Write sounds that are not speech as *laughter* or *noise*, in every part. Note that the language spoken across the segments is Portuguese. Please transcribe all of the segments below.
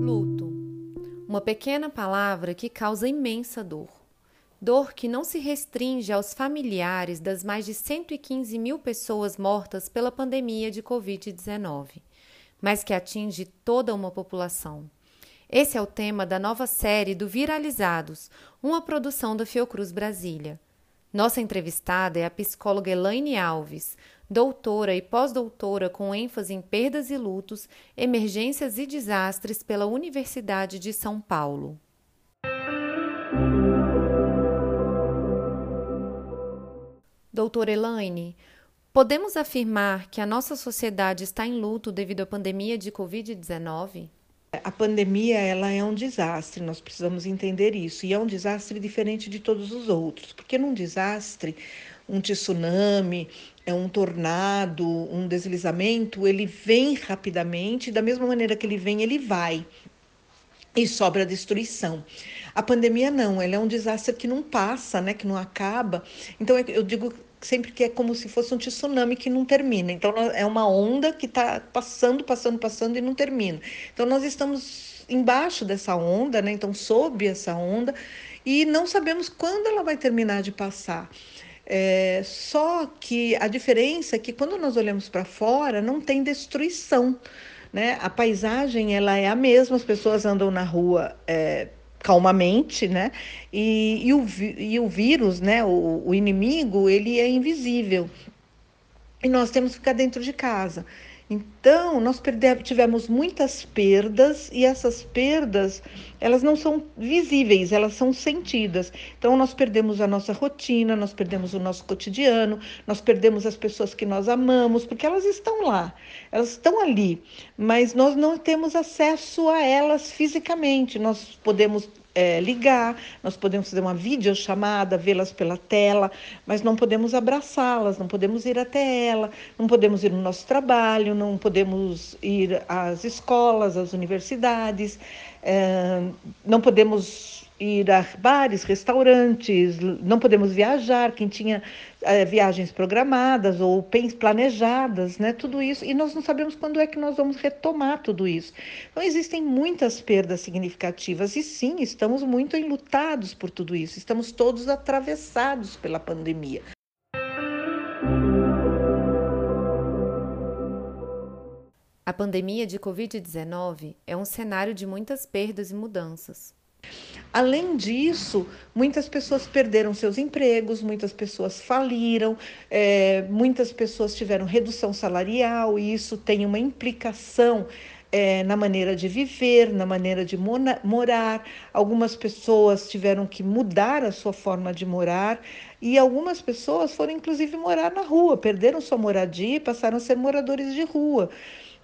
Luto. Uma pequena palavra que causa imensa dor. Dor que não se restringe aos familiares das mais de 115 mil pessoas mortas pela pandemia de Covid-19, mas que atinge toda uma população. Esse é o tema da nova série do Viralizados, uma produção da Fiocruz Brasília. Nossa entrevistada é a psicóloga Elaine Alves, doutora e pós-doutora com ênfase em perdas e lutos, emergências e desastres pela Universidade de São Paulo. Doutora Elaine, podemos afirmar que a nossa sociedade está em luto devido à pandemia de Covid-19? A pandemia ela é um desastre, nós precisamos entender isso. E é um desastre diferente de todos os outros, porque num desastre um tsunami, é um tornado, um deslizamento, ele vem rapidamente, da mesma maneira que ele vem, ele vai. E sobra destruição. A pandemia não, ela é um desastre que não passa, né, que não acaba. Então eu digo sempre que é como se fosse um tsunami que não termina. Então é uma onda que está passando, passando, passando e não termina. Então nós estamos embaixo dessa onda, né? Então sob essa onda e não sabemos quando ela vai terminar de passar. É, só que a diferença é que quando nós olhamos para fora, não tem destruição. Né? A paisagem ela é a mesma, as pessoas andam na rua é, calmamente, né? E, e, o, e o vírus, né? O, o inimigo, ele é invisível. E nós temos que ficar dentro de casa. Então, nós tivemos muitas perdas e essas perdas, elas não são visíveis, elas são sentidas. Então, nós perdemos a nossa rotina, nós perdemos o nosso cotidiano, nós perdemos as pessoas que nós amamos, porque elas estão lá, elas estão ali, mas nós não temos acesso a elas fisicamente. Nós podemos é, ligar, nós podemos fazer uma videochamada, vê-las pela tela, mas não podemos abraçá-las, não podemos ir até ela, não podemos ir no nosso trabalho, não podemos ir às escolas, às universidades, é, não podemos ir a bares, restaurantes, não podemos viajar, quem tinha é, viagens programadas ou planejadas, né? Tudo isso, e nós não sabemos quando é que nós vamos retomar tudo isso. Então, existem muitas perdas significativas, e sim, estamos muito enlutados por tudo isso, estamos todos atravessados pela pandemia. A pandemia de Covid-19 é um cenário de muitas perdas e mudanças. Além disso, muitas pessoas perderam seus empregos, muitas pessoas faliram, é, muitas pessoas tiveram redução salarial, e isso tem uma implicação é, na maneira de viver, na maneira de morar. Algumas pessoas tiveram que mudar a sua forma de morar e algumas pessoas foram inclusive morar na rua, perderam sua moradia e passaram a ser moradores de rua.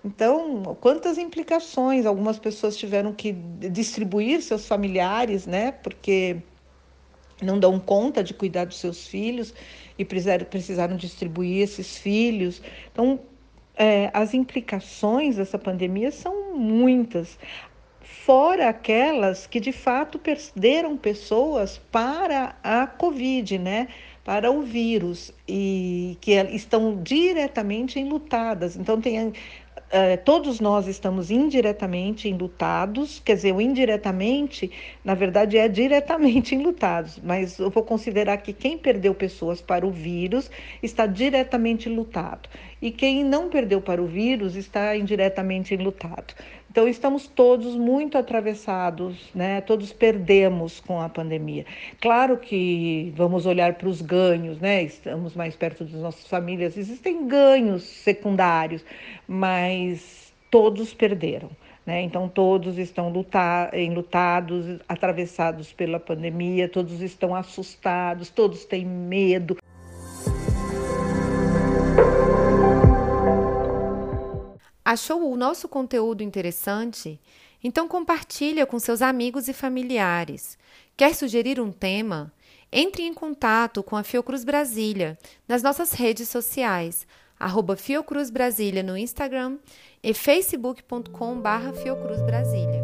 Então, quantas implicações? Algumas pessoas tiveram que distribuir seus familiares, né? Porque não dão conta de cuidar dos seus filhos e precisaram, distribuir esses filhos. Então, é, as implicações dessa pandemia são muitas, fora aquelas que de fato perderam pessoas para a Covid, né? Para o vírus e que estão diretamente enlutadas. Então, tem Uh, todos nós estamos indiretamente enlutados, quer dizer, o indiretamente, na verdade, é diretamente *laughs* enlutados, mas eu vou considerar que quem perdeu pessoas para o vírus está diretamente lutado, e quem não perdeu para o vírus está indiretamente enlutado. Então, estamos todos muito atravessados, né? Todos perdemos com a pandemia. Claro que vamos olhar para os ganhos, né? Estamos mais perto das nossas famílias, existem ganhos secundários, mas todos perderam. Né? Então, todos estão lutar, enlutados, atravessados pela pandemia, todos estão assustados, todos têm medo. Achou o nosso conteúdo interessante? Então compartilha com seus amigos e familiares. Quer sugerir um tema? Entre em contato com a Fiocruz Brasília nas nossas redes sociais, arroba Fiocruz Brasília no Instagram e facebook.com barra Fiocruz Brasília.